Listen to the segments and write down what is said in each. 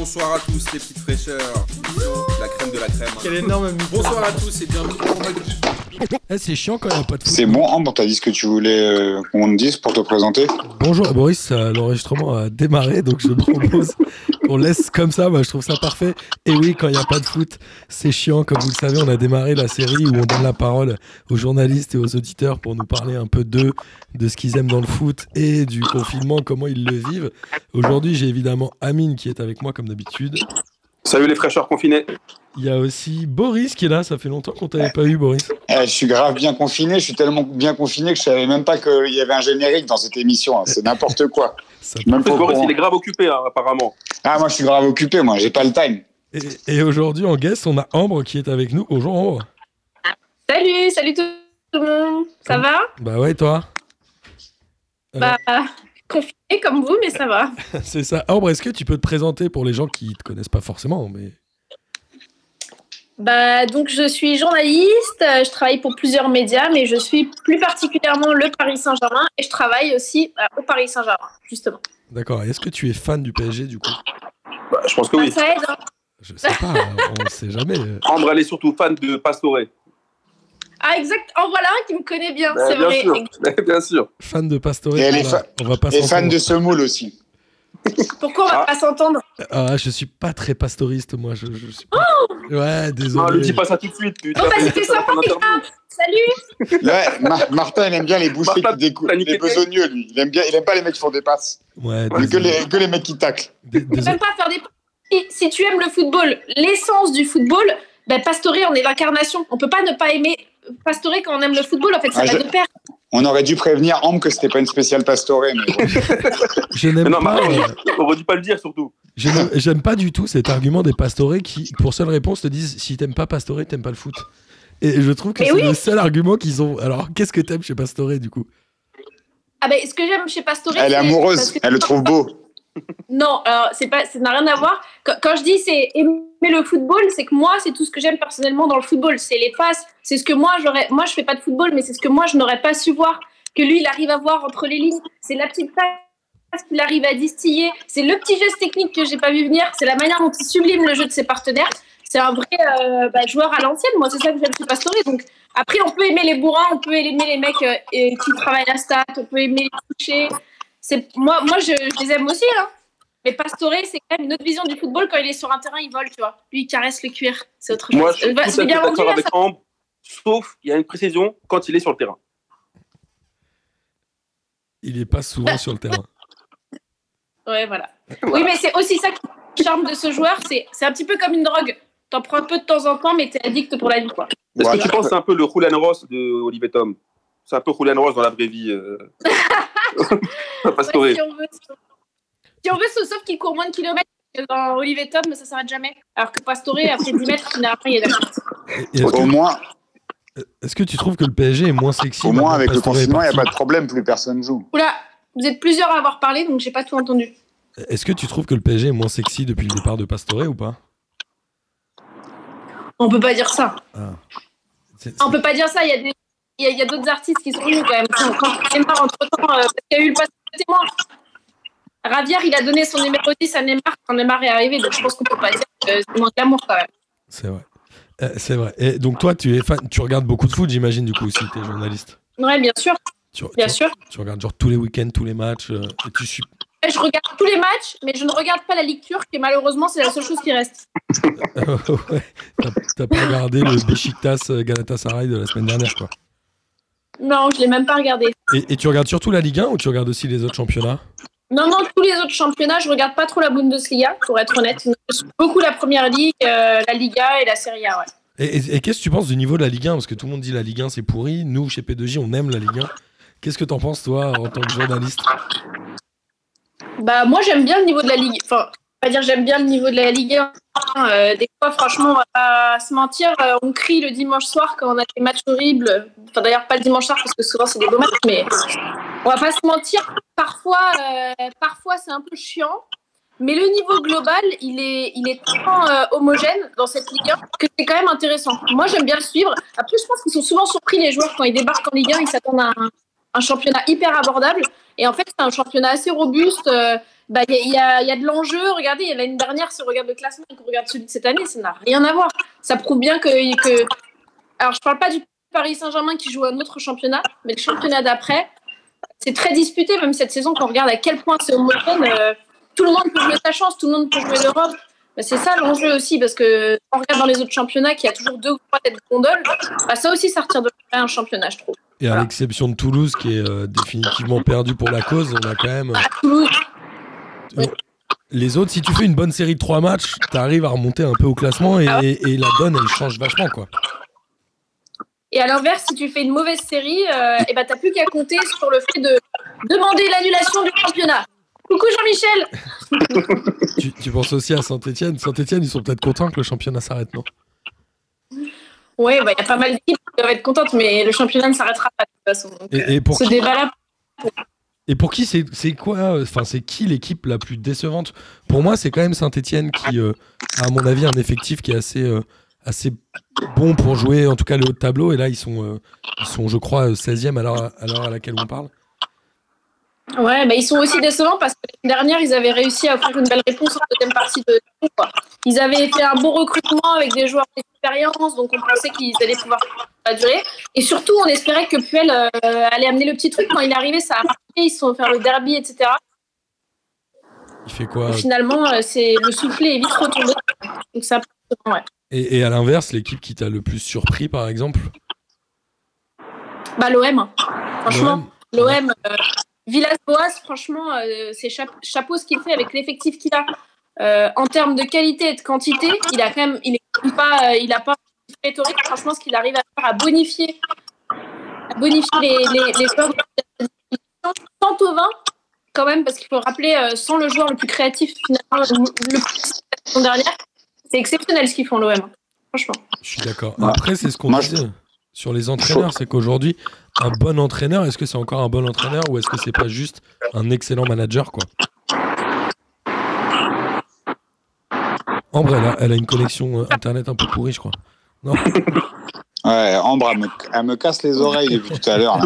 bonsoir à tous les petites fraîcheurs. La crème de la crème. Quel énorme Bonsoir à tous et bienvenue pour Eh, c'est chiant quand il n'y a pas de foot. C'est bon, Ambre, t'as dit ce que tu voulais euh, qu'on te dise pour te présenter Bonjour Boris, euh, l'enregistrement a démarré donc je propose qu'on laisse comme ça, moi je trouve ça parfait. Et oui, quand il n'y a pas de foot, c'est chiant. Comme vous le savez, on a démarré la série où on donne la parole aux journalistes et aux auditeurs pour nous parler un peu d'eux, de ce qu'ils aiment dans le foot et du confinement, comment ils le vivent. Aujourd'hui, j'ai évidemment Amine qui est avec moi comme d'habitude. Salut les fraîcheurs confinés. Il y a aussi Boris qui est là, ça fait longtemps qu'on t'avait pas eu Boris. Eh, Je suis grave bien confiné, je suis tellement bien confiné que je savais même pas qu'il y avait un générique dans cette émission. hein. C'est n'importe quoi. Même pas Boris, il est grave occupé hein, apparemment. Ah, moi je suis grave occupé, moi, j'ai pas le time. Et, et aujourd'hui en guest, on a Ambre qui est avec nous. Bonjour Ambre. Salut, salut tout le monde. Ça va? Bah ouais, toi? Bah, confiné comme vous, mais ça va. C'est ça. Ambre, est-ce que tu peux te présenter pour les gens qui te connaissent pas forcément mais... Bah, donc je suis journaliste, euh, je travaille pour plusieurs médias, mais je suis plus particulièrement le Paris Saint-Germain et je travaille aussi euh, au Paris Saint-Germain, justement. D'accord. Est-ce que tu es fan du PSG du coup? Bah, je pense que Bah, oui. ça aide. hein. Je sais pas, on ne sait jamais. Ambre, elle est surtout fan de Pastore. Ah, exact. En voilà un qui me connaît bien, Bah, c'est bien vrai. sûr. bien sûr. Fan de Pastore. Et est va- fa- on va pas Et fan de semoule aussi. Pourquoi on va Ah. pas s'entendre? Ah, je suis pas très pastoriste moi. Je, je suis pas... Ouais, Non, désolé. ne dis pas ça tout de suite. putain. Oh, bah, c'était sympa, les. Salut Ouais, Mar- Martin, il aime bien les bouchers Martin, qui les le mec. besogneux, lui. Il aime, bien, il aime pas les mecs qui font des passes. Ouais, Que les, que les mecs qui taclent. Désolé. même pas faire des... Si, si tu aimes le football, l'essence du football, ben Pastore, on est l'incarnation. On peut pas ne pas aimer Pastore quand on aime le football, en fait, ça Ah, va je- de pair. On aurait dû prévenir Ambre que c'était pas une spéciale pastorée, mais. Je n'aime non, pas. mais- euh, On aurait dû pas le dire surtout. je n'aime- J'aime pas du tout cet argument des pastorés qui, pour seule réponse, te disent si t'aimes pas Pastore, t'aimes pas le foot. Et je trouve que c'est oui. le seul argument qu'ils ont. Alors, qu'est-ce que t'aimes chez Pastore du coup? Ah ben, ce que j'aime chez Pastore, elle est amoureuse, elle le trouve beau. Non, c'est pas, ça n'a rien à voir. Quand, je dis c'est aimer le football, c'est que moi, c'est tout ce que j'aime personnellement dans le football. C'est les passes, c'est ce que moi j'aurais. Moi, je fais pas de football, mais c'est ce que moi je n'aurais pas su voir, que lui il arrive à voir entre les lignes. C'est la petite passe qu'il arrive à distiller. C'est le petit geste technique que j'ai pas vu venir. C'est la manière dont il sublime le jeu de ses partenaires. C'est un vrai euh, bah, joueur à l'ancienne. Moi, c'est ça que j'aime chez Pastore. Donc après, on peut aimer les bourrins, on peut aimer les mecs euh, qui travaillent la stat, on peut aimer les touchés. C'est moi, moi, je, je les aime aussi. Hein. Mais Pastore, c'est quand même une autre vision du football. Quand il est sur un terrain, il vole, tu vois. Lui, il caresse le cuir. C'est autre chose. Moi, je suis bah, tout à bien d'accord avec ça. Ambre. Sauf, il y a une précision quand il est sur le terrain. Il est pas souvent sur le terrain. Ouais, voilà. Oui, mais c'est aussi ça qui est le charme de ce joueur. C'est c'est un petit peu comme une drogue. T'en prends un peu de temps en temps, mais t'es addict pour la vie, quoi. Est-ce que tu penses que c'est un peu le Julian Ross de Olivier Tom C'est un peu Julian Ross dans la vraie vie. Euh... Pastore. Ouais, si on veut, si on- si on veut, sauf qu'il court moins de kilomètres que dans Olivier Tom, ça s'arrête jamais. Alors que Pastore, après 10 mètres, généralement, il est d'accord. Au que, moins, est-ce que tu trouves que le PSG est moins sexy au moins avec le confinement, il n'y a pas de problème, plus personne joue. Oula, vous êtes plusieurs à avoir parlé, donc j'ai pas tout entendu. Est-ce que tu trouves que le PSG est moins sexy depuis le départ de Pastore ou pas? On peut pas dire ça. C'est- On peut pas dire ça. Il y a des, il y a, d'autres artistes qui sont venus quand même. Neymar entre temps, parce qu'il y a eu le passé de témoin. Ravière, il a donné son numéro 10 à Neymar quand Neymar est arrivé. Donc je pense qu'on peut pas dire que c'est moins d'amour quand même. C'est vrai. Euh, c'est vrai. Et donc toi, tu es fan, tu regardes beaucoup de foot, j'imagine du coup si tu es journaliste. Ouais, bien sûr, Tu, bien tu- sûr. tu regardes genre tous les week-ends, tous les matchs, euh, et tu suis. Je regarde tous les matchs, mais je ne regarde pas la Ligue turque et malheureusement c'est la seule chose qui reste. ouais. T'as- pas regardé le Besiktas euh, Galatasaray de la semaine dernière, quoi. Non, je l'ai même pas regardé. Et, et tu regardes surtout la Ligue 1 ou tu regardes aussi les autres championnats? Non, non, tous les autres championnats, je regarde pas trop la Bundesliga, pour être honnête. Beaucoup la Première Ligue, euh, la Liga et la Serie A, ouais. Et, et- et qu'est-ce que tu penses du niveau de la Ligue 1 Parce que tout le monde dit la Ligue 1 c'est pourri. Nous, chez P2J, on aime la Ligue 1. Qu'est-ce que t'en penses, toi, en tant que journaliste? Bah, moi, j'aime bien le niveau de la Ligue. Enfin, va dire j'aime bien le niveau de la Ligue 1. Euh, des fois, franchement, on va pas se mentir, euh, on crie le dimanche soir quand on a des matchs horribles. Enfin, d'ailleurs, pas le dimanche soir parce que souvent c'est des beaux matchs, mais on va pas se mentir. Parfois, euh, parfois c'est un peu chiant. Mais le niveau global, il est, il est tellement homogène dans cette Ligue 1 que c'est quand même intéressant. Moi, j'aime bien le suivre. Après, je pense qu'ils sont souvent surpris, les joueurs, quand ils débarquent en Ligue 1, ils s'attendent à un championnat hyper abordable. Et en fait, c'est un championnat assez robuste. Euh, bah, il y, a- y a, y a de l'enjeu. Regardez, il y a l'année dernière, si on regarde le classement et qu'on regarde celui de cette année, ça n'a rien à voir. Ça prouve bien que, que. Alors, je parle pas du Paris Saint-Germain qui joue un autre championnat, mais le championnat d'après, c'est très disputé, même cette saison, quand on regarde à quel point c'est homogène. euh, tout le monde peut jouer sa chance, tout le monde peut jouer l'Europe. Bah, c'est ça l'enjeu aussi, parce que quand on regarde dans les autres championnats qu'il y a toujours deux ou trois têtes de gondole, bah, ça aussi, ça retire de un championnat, je trouve. Et à l'exception de Toulouse, qui est euh, définitivement perdu pour la cause, on a quand même. À Toulouse, Les autres, si tu fais une bonne série de trois matchs, t'arrives à remonter un peu au classement et, Ah et la donne, elle change vachement, quoi. Et à l'inverse, si tu fais une mauvaise série, euh, et ben t'as plus qu'à compter sur le fait de demander l'annulation du championnat. Coucou Jean-Michel tu, tu penses aussi à Saint-Etienne. Saint-Etienne, ils sont peut-être contents que le championnat s'arrête, non? Ouais, bah, il y a pas mal d'équipes qui doivent être contentes, mais le championnat ne s'arrêtera pas de toute façon. Donc, et, et pour ce débat-là, et pour qui c'est quoi euh, Enfin, c'est qui l'équipe la plus décevante? Pour moi, c'est quand même Saint-Etienne qui, euh, a, à mon avis, un effectif qui est assez, euh, assez bon pour jouer, en tout cas le haut de tableau. Et là, ils sont, ils sont je crois, 16e à l'heure à, l'heure à laquelle on parle. Ouais, bah, ils sont aussi décevants parce que l'année dernière, ils avaient réussi à offrir une belle réponse en deuxième partie de quoi. Ils avaient fait un bon recrutement avec des joueurs d'expérience, donc on pensait qu'ils allaient pouvoir la durée. Et surtout, on espérait que Puel euh, allait amener le petit truc. Quand il est arrivé, ça a marché, ils se sont fait le derby, etc. Il fait quoi? Et finalement, euh, c'est le soufflet est vite retombé. Donc ça, ouais. et, et à l'inverse, l'équipe qui t'a le plus surpris, par exemple? Bah l'OM. Franchement, l'OM l'OM, euh, Villas-Boas, franchement, euh, c'est cha- chapeau ce qu'il fait avec l'effectif qu'il a. Euh, en termes de qualité et de quantité, il a quand même, il est pas, euh, il a pas rhétorique. Franchement, ce qu'il arrive à faire, à bonifier, à bonifier les, les, les joueurs division. sans Thauvin, quand même, parce qu'il faut rappeler, euh, sans le joueur le plus créatif finalement, le, le plus la dernière, c'est exceptionnel ce qu'ils font l'OM. Franchement. Je suis d'accord. Après, c'est ce qu'on disait sur les entraîneurs, c'est qu'aujourd'hui, un bon entraîneur, est-ce que c'est encore un bon entraîneur ou est-ce que c'est pas juste un excellent manager, quoi? Ambre, elle a, elle a une connexion euh, internet un peu pourrie, je crois. Non? Ouais, Ambre, elle me, elle me casse les oreilles depuis tout à l'heure.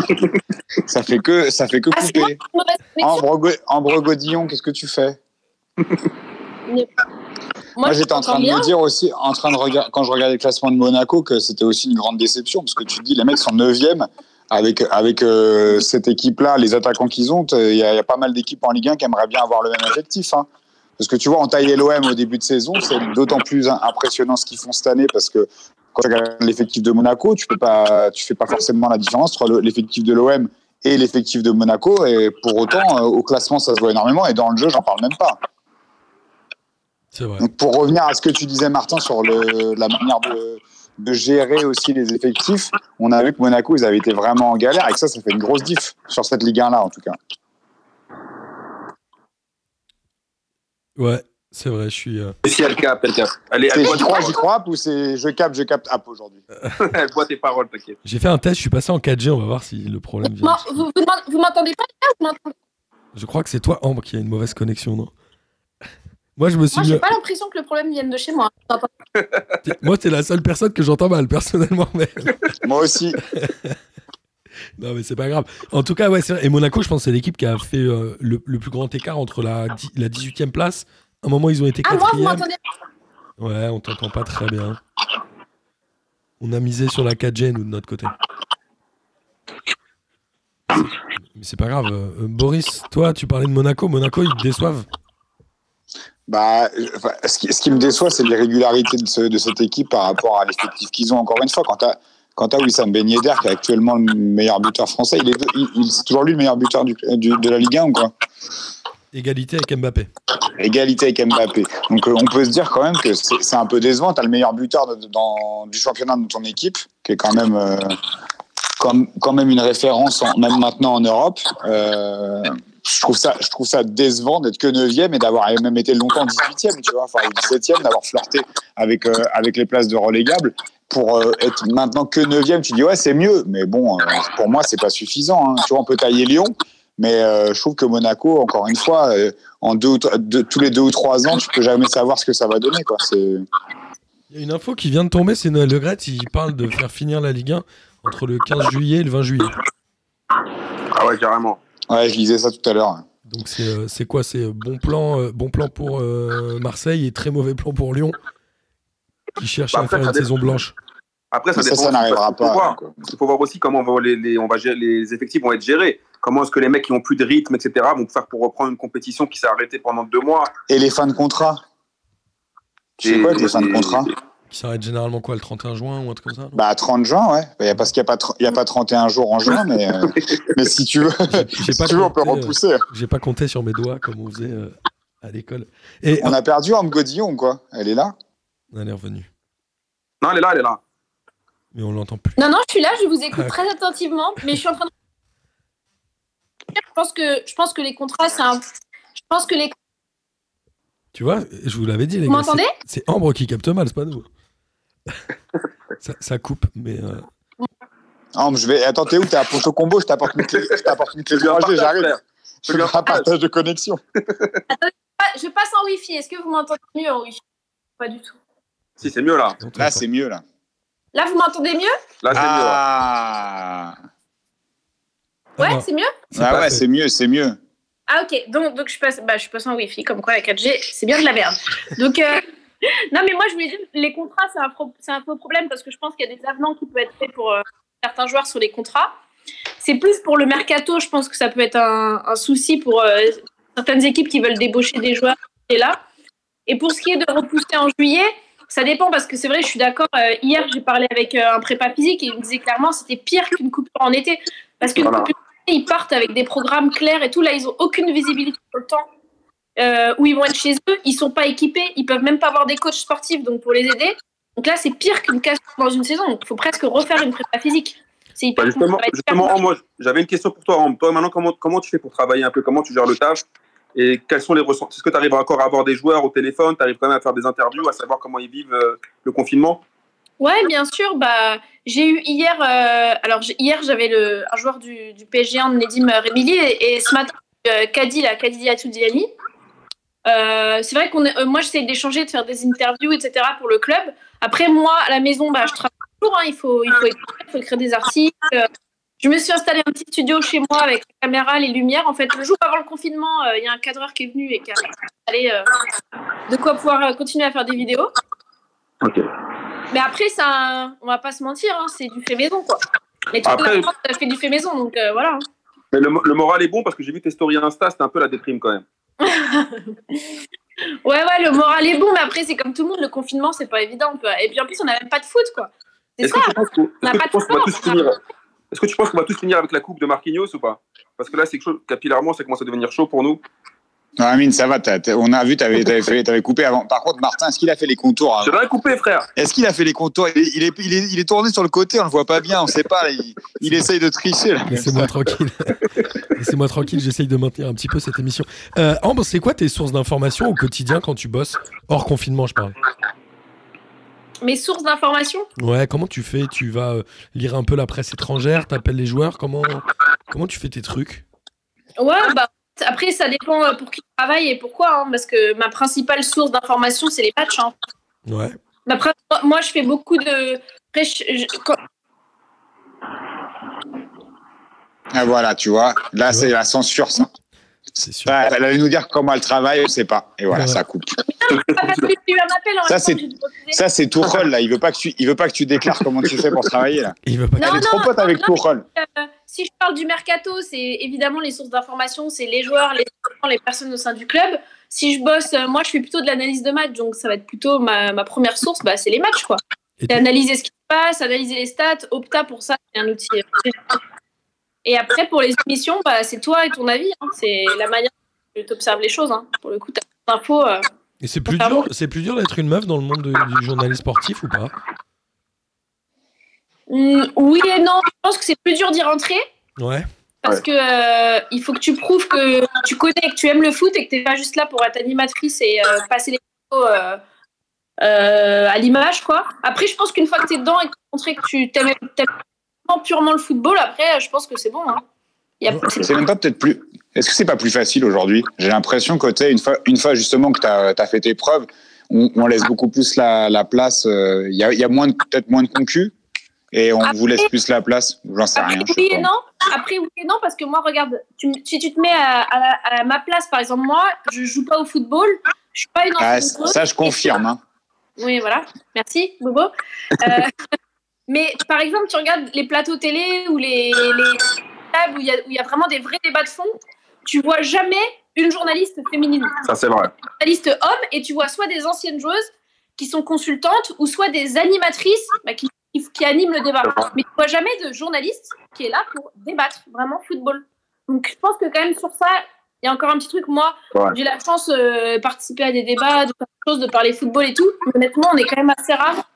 Ça fait que, ça fait que Ah, couper. Ambre, Ambre Godillon, qu'est-ce que tu fais? Moi, j'étais en train de bien. me dire aussi, en train de regarder, quand je regardais le classement de Monaco, que c'était aussi une grande déception, parce que tu te dis, les mecs sont 9e, avec, avec euh, cette équipe-là, les attaquants qu'ils ont, il y, a il y a pas mal d'équipes en Ligue 1 qui aimeraient bien avoir le même effectif. hein. Parce que tu vois, on taillait l'OM au début de saison, c'est d'autant plus im- impressionnant ce qu'ils font cette année, parce que quand tu regardes l'effectif de Monaco, tu peux pas, tu fais pas forcément la différence entre le- l'effectif de l'OM et l'effectif de Monaco, et pour autant, euh, au classement, ça se voit énormément, et dans le jeu, j'en parle même pas. Vrai. Donc pour revenir à ce que tu disais Martin sur le, la manière de, de gérer aussi les effectifs, on a vu que Monaco ils avaient été vraiment en galère et que ça ça fait une grosse diff sur cette Ligue 1 là en tout cas. Ouais, c'est vrai, je suis. euh, Si elle capte, elle capte. Allez, C'est elle boit j'y tes crois, j'y paroles. crois ou c'est je capte, je capte app aujourd'hui. Elle boit tes paroles, t'inquiète. J'ai fait un test, je suis passé en 4G, on va voir si le problème vient. Vous, vous, demandez- vous m'entendez pas là vous m'entendez Je crois que c'est toi, Ambre, qui a une mauvaise connexion, non? Moi, je me suis Moi, mis- j'ai pas l'impression que le problème vienne de chez moi. T'es- Moi, t'es la seule personne que j'entends mal, personnellement. Mais... Moi aussi. non, mais c'est pas grave. En tout cas, ouais, c'est vrai. Et Monaco, je pense que c'est l'équipe qui a fait euh, le, le plus grand écart entre la, dix- la 18e place. À un moment, ils ont été Ah, moi, vous 4 m'entendez Ouais, on t'entend pas très bien. On a misé sur la 4G, nous, de notre côté. Mais c'est pas grave. Euh, Boris, toi, tu parlais de Monaco. Monaco, ils te déçoivent. Bah, ce, qui, ce qui me déçoit, c'est l'irrégularité de, ce- de cette équipe par rapport à l'effectif qu'ils ont. Encore une fois, quand tu as, Wissam Ben Yedder, qui est actuellement le meilleur buteur français, il est, il- il- c'est toujours lui le meilleur buteur du- du- de la Ligue 1 ou quoi? Égalité avec Mbappé. Égalité avec Mbappé. Donc euh, on peut se dire quand même que c'est un peu décevant. Tu as le meilleur buteur de- dans, du championnat de ton équipe, qui est quand même, euh, quand même une référence, en- même maintenant en Europe. Euh, je, trouve ça, je trouve ça décevant d'être que 9e et d'avoir même été longtemps 18e, tu vois, enfin, ou 17e, d'avoir flirté avec, euh, avec les places de relégables. Pour euh, être maintenant que 9e, tu dis ouais, c'est mieux. Mais bon, euh, pour moi, c'est pas suffisant. hein. Tu vois, on peut tailler Lyon. Mais euh, je trouve que Monaco, encore une fois, euh, en deux, ou tro- deux- tous les deux ou trois ans, tu peux jamais savoir ce que ça va donner. Quoi. C'est... Il y a une info qui vient de tomber, c'est Noël Le Gret. Il parle de faire finir la Ligue 1 entre le 15 juillet et le 20 juillet. Ah ouais, carrément. Ouais, je lisais ça tout à l'heure. Donc c'est euh, c'est quoi? C'est bon plan, euh, bon plan pour euh, Marseille et très mauvais plan pour Lyon qui cherche Bah, à faire une saison blanche. Après, ça Ça, dépend. ça n'arrivera pas. voir. Il faut voir aussi comment on va les, les- on va gérer- les effectifs vont être gérés. Comment est-ce que les mecs qui ont plus de rythme, etc., vont faire pour reprendre une compétition qui s'est arrêtée pendant deux mois? Et les fins de contrat? Tu sais quoi les fins de et- contrat? Qui s'arrête généralement quoi le 31 juin ou un truc comme ça Bah, 30 juin, ouais. Bah, y a, parce qu'il n'y a, pas y a pas 31 jours en juin, mais, euh, mais si tu veux, si pas tu veux on peut compté, euh, repousser. J'ai pas compté sur mes doigts comme on faisait euh, à l'école. Et On a perdu Anne Godillon, quoi? Elle est là? Elle est revenue, Non, elle est là, elle est là. mais on l'entend plus. Non, non, je suis là, je vous écoute Ah. très attentivement, mais je suis en train de. Je pense que, je pense que les contrats, c'est un. Je pense que les. Tu vois, je vous l'avais dit les Vous gars. m'entendez? c'est- C'est Ambre qui capte mal, c'est pas nous. Ça, ça coupe, mais euh, Ah, mais je vais... Attends, t'es où? T'es à Ponto Combo Je t'apporte une clé, je t'apporte une clé Je lui en 3G, partage, j'arrive. Je fais un partage de connexion. Ah, je passe en Wi-Fi. Est-ce que vous m'entendez mieux en Wi-Fi? Pas du tout. Si, c'est mieux là. Là, c'est mieux, là. Là, vous m'entendez mieux? Là, c'est mieux. là. Ah, Ouais, non, c'est mieux? c'est ah ouais, c'est mieux, c'est mieux. Ah, ok. Donc, donc je, passe, bah, je passe en Wi-Fi, comme quoi la 4G, c'est bien de la merde. Donc, euh, non, mais moi, je voulais dire, les contrats, c'est un, pro- c'est un peu problème parce que je pense qu'il y a des avenants qui peuvent être faits pour euh, certains joueurs sur les contrats. C'est plus pour le mercato, je pense que ça peut être un, un souci pour euh, certaines équipes qui veulent débaucher des joueurs et là. Et pour ce qui est de repousser en juillet, ça dépend parce que c'est vrai, je suis d'accord. euh, hier, j'ai parlé avec un prépa physique et il me disait clairement c'était pire qu'une coupure en été. Parce qu'une Voilà. coupure en été, ils partent avec des programmes clairs et tout. Là, ils ont aucune visibilité sur le temps euh, où ils vont être chez eux. Ils sont pas équipés. Ils peuvent même pas avoir des coachs sportifs donc pour les aider. Donc là, c'est pire qu'une casse dans une saison. Donc il faut presque refaire une prépa physique. C'est hyper Bah, justement, justement moi, j'avais une question pour toi. Ram. Toi, maintenant, comment, comment tu fais pour travailler un peu? Comment tu gères le taf? Et quels sont les ressentis? Est-ce que tu arrives encore à avoir des joueurs au téléphone? Tu arrives quand même à faire des interviews, à savoir comment ils vivent euh, le confinement? Ouais, bien sûr. Bah, j'ai eu hier. euh, alors hier, j'avais le un joueur du, du PSG, Nedim Remili, et, et ce matin, euh, Kadi, la Kadi Diatoudiani. Euh, c'est vrai qu'on est, euh, moi j'essaie d'échanger, de faire des interviews, etc. pour le club. Après moi à la maison, bah, je travaille toujours. hein, il faut, il faut, écrire, il faut écrire des articles. Je me suis installé un petit studio chez moi avec la caméra, les lumières. En fait, le jour avant le confinement, euh, il y a un cadreur qui est venu et qui a installé euh, de quoi pouvoir continuer à faire des vidéos. Ok. Mais après, ça, on va pas se mentir, hein, c'est du fait maison, quoi. Les trucs Après- la France, fait du fait maison, donc voilà. Mais le, le moral est bon parce que j'ai vu tes stories Insta, c'était un peu la déprime quand même. Ouais, ouais, le moral est bon, mais après, c'est comme tout le monde, le confinement, c'est pas évident. quoi. Et puis en plus, on n'a même pas de foot, quoi. C'est Est-ce ça. que tu penses qu'on on n'a est-ce que pas tu penses de qu'on va tous finir Est-ce que tu penses qu'on va tous finir avec la coupe de Marquinhos ou pas? Parce que là, c'est quelque chose, capillairement, ça commence à devenir chaud pour nous. Non, Amine, ça va. on a vu, t'avais avais coupé avant. Par contre, Martin, est-ce qu'il a fait les contours J'ai avant? Rien coupé, frère. Est-ce qu'il a fait les contours? Il est, il, est, il, est, il est tourné sur le côté, on le voit pas bien, on sait pas. là, il, il essaye de tricher. Là. Laissez-moi tranquille. Laissez-moi tranquille, j'essaye de maintenir un petit peu cette émission. Euh, Ambre, c'est quoi tes sources d'informations au quotidien quand tu bosses Hors confinement, je parle? Mes sources d'information Ouais, comment tu fais? Tu vas euh, lire un peu la presse étrangère, t'appelles les joueurs, comment, comment tu fais tes trucs? Ouais, bah. Après, ça dépend euh, pour qui je travaille et pourquoi, hein, parce que ma principale source d'information, c'est les matchs. hein. Ouais. Ma prin- Moi, je fais beaucoup de. Après, je- je- quand- Ah, voilà, tu vois. Là, c'est la censure, ça. C'est sûr. Bah, elle allait nous dire comment elle travaille, on sait pas. Et voilà, Ouais. ça coupe. Ça, c'est-. Ça, c'est Tourelle, là. Il veut pas que tu, il veut pas que tu déclares comment tu fais pour travailler, là. Il veut pas Non, Elle est trop non, pote avec non, Tourelle. Euh, si je parle du mercato, c'est évidemment les sources d'information, c'est les joueurs, les, les personnes au sein du club. Si je bosse, euh, moi je fais plutôt de l'analyse de match, donc ça va être plutôt ma, ma première source, bah, c'est les matchs quoi. Et analyser ce qui se passe, analyser les stats. Opta pour ça, c'est un outil. Et après pour les émissions, bah, c'est toi et ton avis, hein. c'est la manière dont tu observes les choses. hein. Pour le coup, tu as infos. euh. Et c'est plus dur, c'est plus dur d'être une meuf dans le monde de- du journalisme sportif ou pas? Oui et non, je pense que c'est plus dur d'y rentrer. Ouais. Parce Ouais. que euh, il faut que tu prouves que tu connais, que tu aimes le foot et que tu n'es pas juste là pour être animatrice et euh, passer les photos euh, euh, à l'image. quoi. Après, je pense qu'une fois que tu es dedans et que tu as montré que tu t'aimes t'aimes purement le football, après, je pense que c'est bon. Hein. C'est- même pas peut-être plus. Est-ce que c'est pas plus facile aujourd'hui? J'ai l'impression que tu sais, une fois, une fois justement que tu as, fait tes preuves, on, on laisse beaucoup plus la, la place. euh, Il y, a, il y a moins de- peut-être moins de concus. et on Après- vous laisse plus la place? J'en sais Après, rien. oui et non. Après, oui et non, parce que moi, regarde, tu, si tu te mets à, à- à ma place, par exemple, moi, je joue pas au football, je suis pas une Ah, ça, je confirme. hein. Oui, voilà. Merci, Bobo. Euh, mais par exemple, tu regardes les plateaux télé ou les, les tables où il y, a- y vraiment des vrais débats de fond, tu vois jamais une journaliste féminine, Ça, c'est vrai. une journaliste homme, et tu vois soit des anciennes joueuses qui sont consultantes ou soit des animatrices bah, qui, animent le débat. Mais tu vois jamais de journaliste qui est là pour débattre vraiment football. Donc je pense que quand même sur ça, il y a encore un petit truc. Moi, Ouais. j'ai la chance euh, de participer à des débats, de de parler football et tout. Mais honnêtement, on est quand même assez rare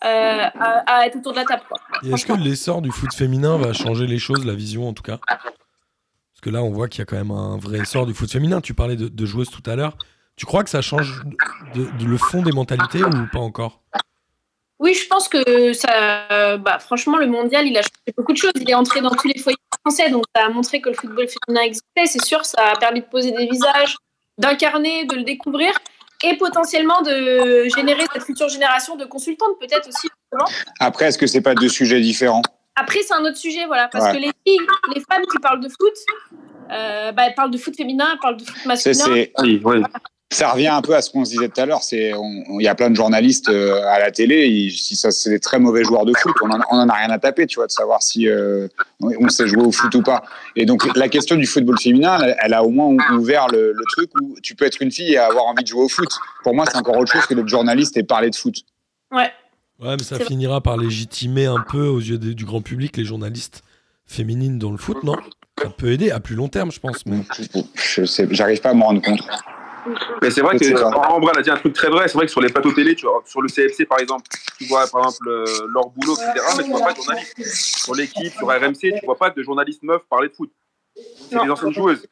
à, à être autour de la table. Est-ce que l'essor du foot féminin va changer les choses, la vision en tout cas? Parce que là, on voit qu'il y a quand même un vrai essor du foot féminin. Tu parlais de, de joueuses tout à l'heure. Tu crois que ça change de, de- le fond des mentalités ou pas encore? Oui, je pense que ça, euh, bah, franchement, le mondial, il a changé beaucoup de choses. Il est entré dans tous les foyers français, donc ça a montré que le football féminin existait. C'est sûr, ça a permis de poser des visages, d'incarner, de le découvrir et potentiellement de générer cette future génération de consultantes, peut-être aussi. justement. Après, est-ce que c'est pas deux sujets différents? Après, c'est un autre sujet, voilà, parce Ouais. que les filles, les femmes qui parlent de foot, euh, bah, elles parlent de foot féminin, elles parlent de foot C'est- masculin. c'est- Oui, oui. Ça revient un peu à ce qu'on se disait tout à l'heure. C'est, il y a plein de journalistes euh, à la télé. ils- si ça, c'est des très mauvais joueurs de foot. On en, a- on en a rien à taper, tu vois, de savoir si euh, on sait jouer au foot ou pas. Et donc, la question du football féminin, elle, elle a au moins ouvert le, le truc où tu peux être une fille et avoir envie de jouer au foot. Pour moi, c'est encore autre chose que d'être journaliste et parler de foot. Ouais. Ouais, mais ça C'est- finira par légitimer un peu aux yeux du grand public les journalistes féminines dans le foot, non? Ça peut aider à plus long terme, je pense. Mais... Je sais, j'arrive pas à me rendre compte. Mais c'est vrai que pas. en vrai, elle a dit un truc très vrai. C'est vrai que sur les plateaux télé, tu vois, sur le CFC par exemple, tu vois par exemple euh, leur boulot, etc. Mais tu vois pas de journalistes. Sur l'équipe, sur RMC, tu vois pas de journalistes meufs parler de foot. C'est des anciennes joueuses.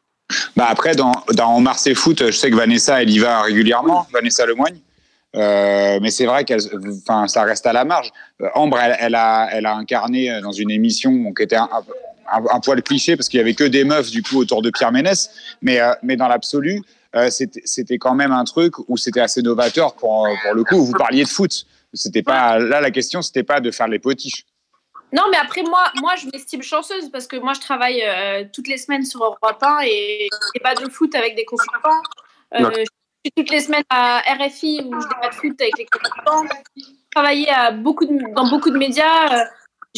Bah après, dans, dans Marseille Foot, je sais que Vanessa, elle y va régulièrement, Vanessa Lemoigne. Euh, mais c'est vrai qu'elle, enfin, ça reste à la marge. Euh, Ambre, elle, elle a, elle a incarné dans une émission bon, qui était un, un, un poil cliché parce qu'il y avait que des meufs du coup autour de Pierre Ménès. Mais, euh, mais dans l'absolu, euh, c'était quand même un truc où c'était assez novateur pour, pour le coup. Vous parliez de foot. C'était pas là la question, c'était pas de faire les potiches. Non, mais après, moi, moi je m'estime chanceuse parce que moi, je travaille euh, toutes les semaines sur Europe 1 et je débat de foot avec des consultants. Euh, je suis toutes les semaines à RFI où je débat de foot avec les consultants. J'ai travaillé à beaucoup de- dans beaucoup de médias.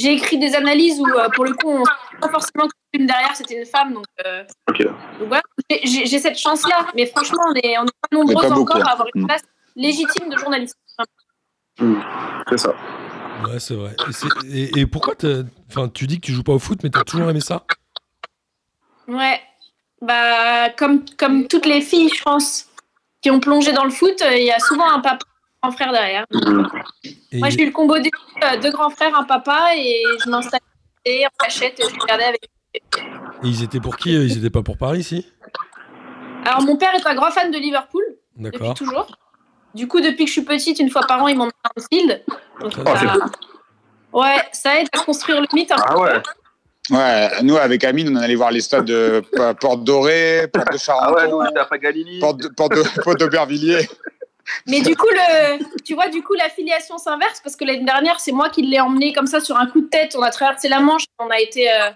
J'ai écrit des analyses où, euh, pour le coup, on ne sait pas forcément que l'une derrière, c'était une femme. Donc, euh, Ok. donc voilà, J'ai- cette chance-là. Mais franchement, on n'est on est pas nombreux pas encore à hein. avoir une Mm. place légitime de journaliste. C'est ça. Ouais, c'est vrai. Et, c'est- et- et pourquoi enfin, tu dis que tu joues pas au foot, mais t'as toujours aimé ça? Ouais, bah comme comme toutes les filles, je pense, qui ont plongé dans le foot, euh, il y a souvent un papa, un grand frère derrière. et, Moi, j'ai eu le combo des deux grands frères, un papa, et je m'installais en cachette et je regardais avec. et ils étaient pour qui Ils étaient pas pour Paris, si? Alors mon père est un grand fan de Liverpool depuis D'accord. toujours. Du coup, depuis que je suis petite, une fois par an, il m'emmène dans le field. Donc, Oh, ça- c'est Ouais, ça aide à construire le mythe. un Ah peu. ouais. Ouais, nous avec Amine, on allait voir les stades de Porte Dorée, Porte de Ah Charenton, ouais, nous. Porte de- Porte de- Porte d'Aubervilliers. Mais du coup, le, tu vois, du coup, l'affiliation s'inverse parce que l'année dernière, c'est moi qui l'ai emmené comme ça sur un coup de tête. On a traversé la Manche, on a été, euh,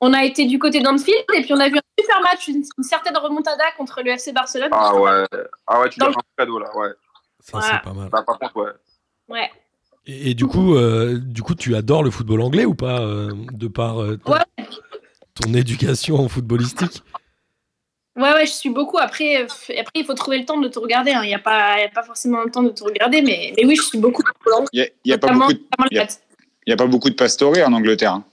on a été du côté d'Anfield et puis on a vu un super match, une, une certaine remontada contre le FC Barcelone. Ah ouais. Ah ouais, tu donnes un cadeau là. Ouais. Ça, Voilà. c'est pas mal. Bah, par contre, ouais. Ouais. Et, et du coup, euh, du coup, tu adores le football anglais ou pas, euh, de par euh, Ouais. ton éducation en footballistique? Ouais, ouais, je suis beaucoup. Après, après il faut trouver le temps de tout regarder. hein. Il n'y a, pas- y a pas forcément le temps de tout regarder, mais, mais oui, je suis beaucoup. Il n'y a, pas beaucoup de, y a- y pas beaucoup de pastorés en Angleterre. hein.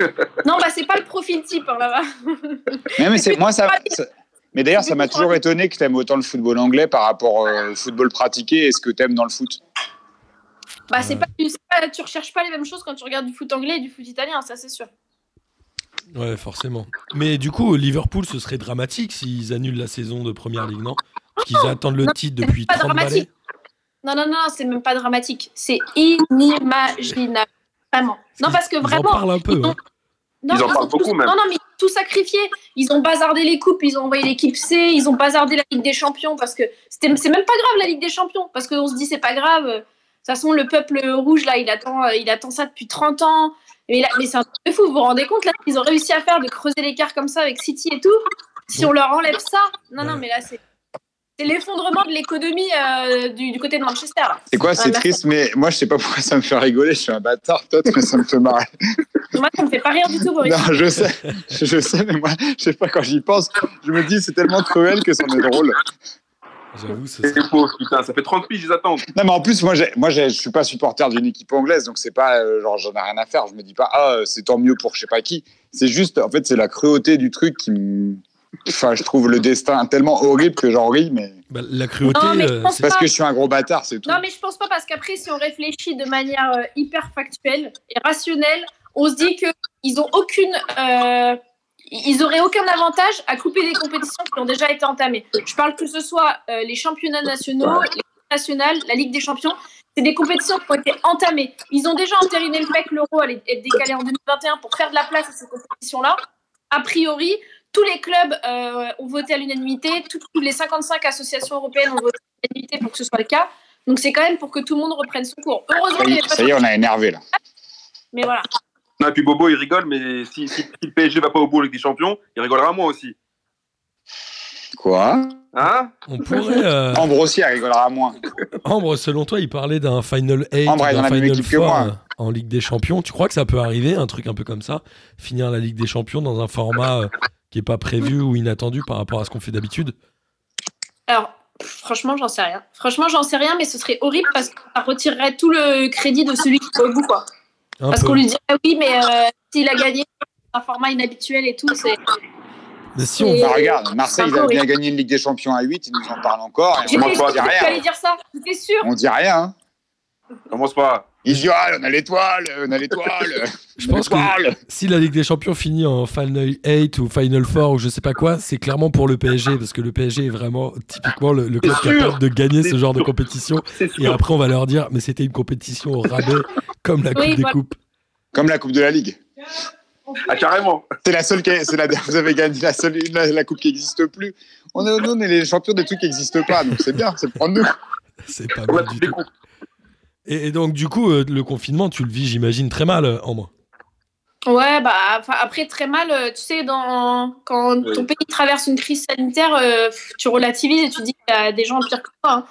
Non, bah, c'est pas le profil type hein, là-bas. Mais, mais c'est, moi, ça, ça- mais d'ailleurs, ça m'a toujours étonné que tu aimes autant le football anglais par rapport euh, au football pratiqué et ce que tu aimes dans le foot. Bah, c'est pas, pas- tu recherches pas les mêmes choses quand tu regardes du foot anglais et du foot italien, ça c'est sûr. Ouais, forcément. Mais du coup, Liverpool, ce serait dramatique s'ils annulent la saison de Première Ligue, non? Parce qu'ils attendent le non, titre c'est depuis pas 30 dramatique. balais. Non, non, non, c'est même pas dramatique. C'est inimaginable. Vraiment. Non, parce que Ils en vraiment. parlent un peu. ils ont- hein. Non, Ils en ont parlent tout- beaucoup, même. Non, non, mais ils ont tout sacrifié. Ils ont bazardé les coupes, ils ont envoyé l'équipe C, ils ont bazardé la Ligue des Champions parce que c'était, c'est même pas grave la Ligue des Champions parce qu'on se dit c'est pas grave. Toute façon, le peuple rouge, là, il attend, euh, il attend ça depuis 30 ans. Mais, là- mais c'est un truc de fou, vous vous rendez compte, là, qu'ils ont réussi à faire de creuser l'écart comme ça avec City et tout Si on leur enlève ça, non, non, mais là, c'est. C'est l'effondrement de l'économie euh, du, du côté de Manchester. C'est quoi, c'est Ouais, triste, mais moi, je sais pas pourquoi ça me fait rigoler. Je suis un bâtard, toi, mais ça me fait marrer. Moi, ça me fait pas rire du tout, Boris. Non, je sais, je sais, mais moi, je sais pas, quand j'y pense, je me dis, c'est tellement cruel que c'en est drôle. J'avoue, c'est C'est faux, putain, ça fait 30 piges, ils attendent. Non, mais en plus, moi, moi je suis pas supporter d'une équipe anglaise, donc c'est pas, euh, genre, j'en ai rien à faire. Je me dis pas, ah, euh, c'est tant mieux pour je sais pas qui. C'est juste, en fait, c'est la cruauté du truc qui me. Enfin, je trouve le destin tellement horrible que j'en ris, mais. Bah, la cruauté, Non, mais je euh, pense Parce que je suis un gros bâtard, c'est tout. Non, mais je pense pas parce qu'après, si on réfléchit de manière euh, hyper factuelle et rationnelle, on se dit qu'ils ont aucune, euh, ils auraient aucun avantage à couper des compétitions qui ont déjà été entamées. Je parle que ce soit euh, les championnats nationaux, les nationales, la Ligue des Champions. C'est des compétitions qui ont été entamées. Ils ont déjà entériné le fait que l'euro allait être décalé en 2021 pour faire de la place à ces compétitions-là. A priori, tous les clubs euh, ont voté à l'unanimité, toutes les 55 associations européennes ont voté à l'unanimité pour que ce soit le cas. Donc c'est quand même pour que tout le monde reprenne son cours. Heureusement, ça y est, on a énervé, là. Mais voilà. Non, et puis Bobo, il rigole, mais si, si, si le PSG va pas au bout avec des champions, il rigolera moi aussi. Quoi? Hein? On pourrait. euh, Ambre aussi, elle rigolera moins. Ambre, selon toi, il parlait d'un Final 8, Ambre, elle est dans d'un Final équipe que 4 moi. euh, en Ligue des Champions. Tu crois que ça peut arriver, un truc un peu comme ça Finir la Ligue des Champions dans un format euh, qui n'est pas prévu ou inattendu par rapport à ce qu'on fait d'habitude? Alors, franchement, j'en sais rien. Franchement, j'en sais rien, mais ce serait horrible parce que ça retirerait tout le crédit de celui qui est au bout, quoi. Un Parce qu'on lui dirait oui, mais euh, s'il a gagné un format inhabituel et tout, c'est. Mais si on Bah, regarde, Marseille, avaient peu bien gagné une Ligue des Champions à 8, ils nous en parlent encore. Et on sûre dit rien. dire ça. On dit rien. Hein. Commence pas. Ils disent, ah, on a l'étoile, on a l'étoile. Je pense que l'étoile. si la Ligue des Champions finit en Final 8 ou Final 4 ou je sais pas quoi, c'est clairement pour le PSG parce que le PSG est vraiment typiquement le, le club capable de gagner ce genre de compétition. Et après, on va leur dire, mais c'était une compétition au rabais comme la Coupe Oui, des voilà. Coupes. Comme la Coupe de la Ligue. Ah, carrément. C'est la seule qui est- c'est la, vous avez gagné la, seule, la, la coupe qui n'existe plus. On est, nous, on est les champions des trucs qui n'existent pas, donc c'est bien, c'est prendre nous. C'est pas mal du tout. Et, et donc, du coup, euh, le confinement, tu le vis, j'imagine, très mal, euh, en moi. Ouais, bah après très mal, euh, tu sais, dans quand Oui. ton pays traverse une crise sanitaire, euh, tu relativises et tu dis qu'il y a des gens pires que toi. hein.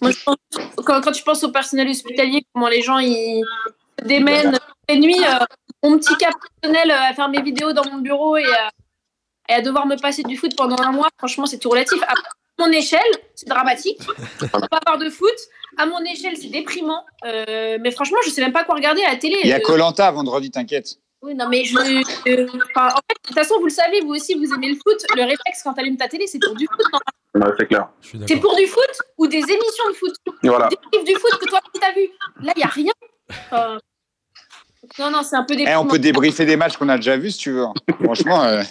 Moi, je pense, quand, quand tu penses au personnel hospitalier, comment les gens ils se démènent les nuits, euh, mon petit cas personnel euh, à faire mes vidéos dans mon bureau et à, et à devoir me passer du foot pendant un mois, franchement, c'est tout relatif. À mon échelle, c'est dramatique. On va pas avoir de foot. À mon échelle, c'est déprimant. Euh, mais franchement, je sais même pas quoi regarder à la télé. Il y a Euh, Colanta vendredi, t'inquiète. oui, non, mais je. euh, en fait, de toute façon, vous le savez, vous aussi, vous aimez le foot. Le réflexe quand tu allumes ta télé, c'est pour du foot. non Ouais, c'est clair. C'est pour du foot ou des émissions de foot Et voilà. Des livres du foot que toi, tu as vu. Là, il n'y a rien. Enfin, non, non, c'est un peu Eh, déprimant. on peut débriefer des matchs qu'on a déjà vus si tu veux. Franchement, euh,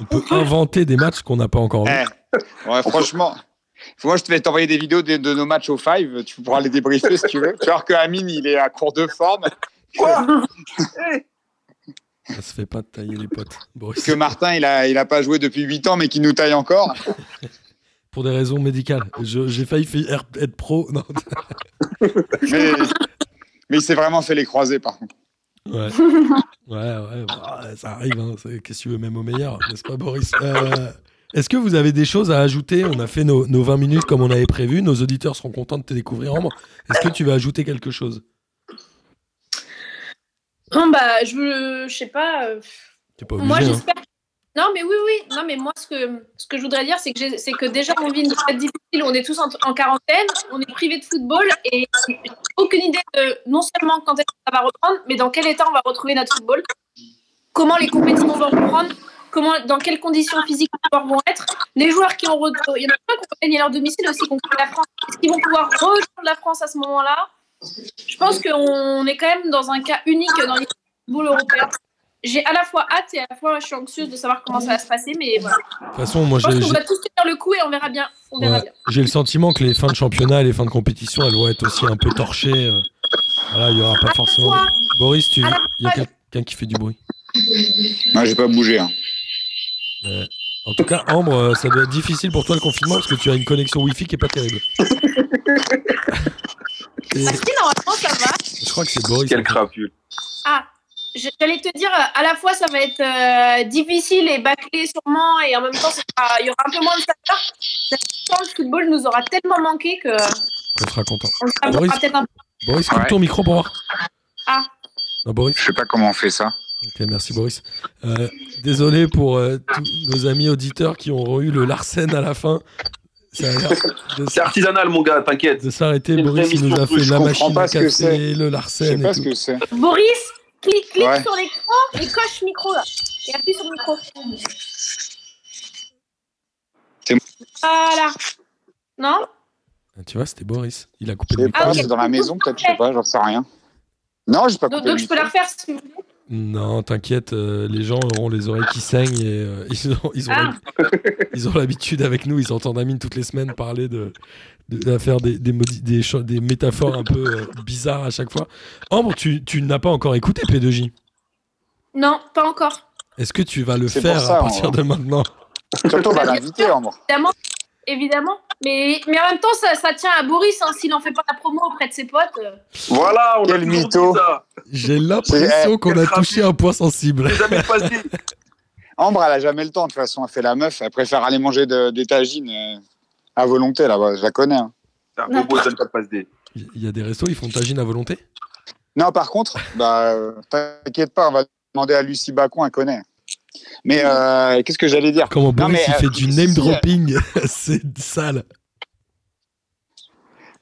On peut inventer des matchs qu'on n'a pas encore vus. eh, ouais, franchement. Moi, je vais t'envoyer des vidéos de, de nos matchs au Five. Tu pourras les débriefer si tu veux. Tu vois que Amine, il est à court de forme. Ça se fait pas de tailler les potes. Boris. Que Martin, il a, il a pas joué depuis 8 ans, mais qui nous taille encore. Pour des raisons médicales. J'ai failli faire- être pro. Non. Mais, mais il s'est vraiment fait les croiser, par contre. Ouais. Ouais, ouais, bah, ça arrive. hein. Qu'est-ce que tu veux, même au meilleur, n'est-ce pas, Boris? Euh, Est-ce que vous avez des choses à ajouter? On a fait nos, nos 20 minutes comme on avait prévu. Nos auditeurs seront contents de te découvrir en moi. Est-ce que tu veux ajouter quelque chose? Non, bah, je. Je sais pas. euh, Moi, hein. j'espère. Non, mais oui, oui. Non, mais moi, ce que, ce que je voudrais dire, c'est que, j'ai- c'est que déjà, on vit une période difficile. On est tous en, en quarantaine, on est privé de football et aucune idée de non seulement quand est-ce que ça va reprendre, mais dans quel état on va retrouver notre football. Comment les compétitions vont reprendre. Comment, dans quelles conditions physiques les joueurs vont être. Les joueurs qui ont. re- Il y en a plein qui ont gagné leur domicile aussi contre la France. Est-ce qu'ils vont pouvoir rejoindre la France à ce moment-là? Je pense qu'on est quand même dans un cas unique dans les football européen. J'ai à la fois hâte et à la fois je suis anxieuse de savoir comment ça va se passer, mais voilà. De toute façon, moi, Je pense j'ai- qu'on j'ai va tous tenir le coup et on verra bien. On verra ouais, bien. j'ai le sentiment que les fins de championnat et les fins de compétition, elles vont être aussi un peu torchées. euh. Voilà, il y aura pas forcément. Boris, tu... il y a quelqu'un qui fait du bruit? Moi, j'ai pas bougé. Hein. En tout cas, Ambre, euh, ça doit être difficile pour toi le confinement parce que tu as une connexion Wi-Fi qui est pas terrible. Et Ah si, normalement, ça va. je crois que c'est Boris. Quel crapule. Ah, j'allais te dire, à la fois, ça va être euh, difficile et bâclé sûrement, et en même temps, il y aura un peu moins de saveur. Le football nous aura tellement manqué que On sera content. on sera Boris. un. Boris, coupe Ouais. ton micro pour voir. Ah. Non, Boris. Je sais pas comment on fait ça. Ok, merci Boris. Euh, désolé pour euh, tous nos amis auditeurs qui ont eu le Larsen à la fin. C'est artisanal, mon gars, t'inquiète. de s'arrêter. Boris, il nous a fait la machine à café, le Je sais Larsen pas et ce que c'est. Boris, clique, clique Ouais. sur l'écran et coche micro là. Et appuie sur le micro. Voilà. Non? Ah, Tu vois, c'était Boris. Il a coupé le micro. Ah, pas, ok. c'est dans la maison, peut-être, je sais pas, j'en sais rien. Non, j'ai pas donc, coupé donc le je peux la refaire si vous voulez. Non, t'inquiète, euh, les gens auront les oreilles qui saignent et euh, ils ont, ils ont Ah. ils ont l'habitude avec nous. Ils entendent Amine toutes les semaines parler de, de, de faire des, des, des, métaphores un peu euh, bizarres à chaque fois. Ambre, tu, tu n'as pas encore écouté P2J. Non, pas encore. Est-ce que tu vas le faire ça, à partir de maintenant? Surtout, on va l'inviter. Ambre. Évidemment. Évidemment. Mais, mais en même temps, ça, ça tient à Boris. hein, S'il en fait pas la promo auprès de ses potes. Voilà, on a Quel toujours mytho. dit ça. J'ai l'impression eh, qu'on a touché un point sensible. Ambre, elle a jamais le temps, de toute façon, elle fait la meuf, elle préfère aller manger de- des tagines euh, à volonté, là-bas, je la connais. hein. Pas de passe. Il y a des restos, ils font tagine à volonté? Non, par contre, bah, euh, t'inquiète pas, on va demander à Lucie Bacon, elle connaît. Mais euh, qu'est-ce que j'allais dire? Comment Boris mais, il euh, fait du si, name dropping C'est sale.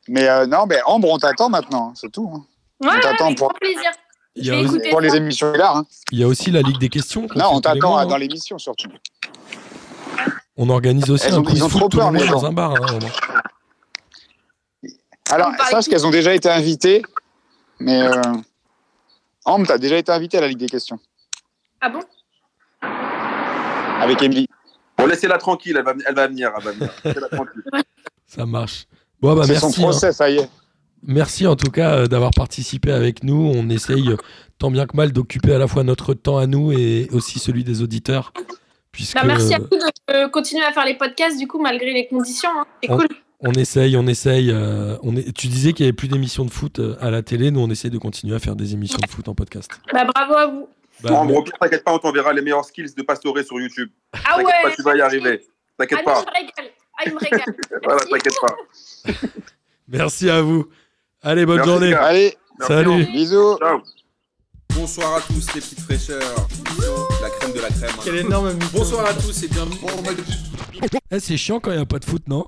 Mais euh, non, mais Ambre, on t'attend maintenant, hein, c'est tout. hein. Ouais, On t'attend pour- plaisir. Il y a vais aussi, Pour les émissions là. Hein. il y a aussi la Ligue des questions. Non, on t'attend hein, dans l'émission surtout. On organise aussi Elles un ont- ils ont foot trop les peur, les dans gens. un bar. hein. Alors, sache qu'elles ont déjà été invitées, mais euh, Ambre, t'as déjà été invitée à la Ligue des questions Ah bon? Avec Emily. Bon, laissez-la tranquille, elle va, elle va venir. Elle va venir. Laissez-la tranquille. Ça marche. Bon, bah c'est merci. son hein. procès, ça y est. Merci en tout cas euh, d'avoir participé avec nous. On essaye euh, tant bien que mal d'occuper à la fois notre temps à nous et aussi celui des auditeurs. Puisque Bah, Merci à euh, vous de continuer à faire les podcasts, du coup, malgré les conditions. hein. C'est On- cool. on essaye, on essaye. euh, on est... Tu disais qu'il n'y avait plus d'émissions de foot à la télé. Nous, on essaye de continuer à faire des émissions de foot en podcast. Bah, bravo à vous. Bah, Bon, en gros, au pire, t'inquiète pas, on t'enverra les meilleurs skills de Pastore sur YouTube. Ah ouais pas, tu vas y arriver. T'inquiète pas. me régale. Ah, il me régale. Voilà, Merci. t'inquiète pas. Merci à vous. Allez, bonne Merci, journée. gars. Allez, Salut. Bisous. Ciao. Bonsoir à tous les petites fraîcheurs. La crème de la crème. hein. énorme Bonsoir à tous et bienvenue. Eh, c'est chiant quand il n'y a pas de foot, non?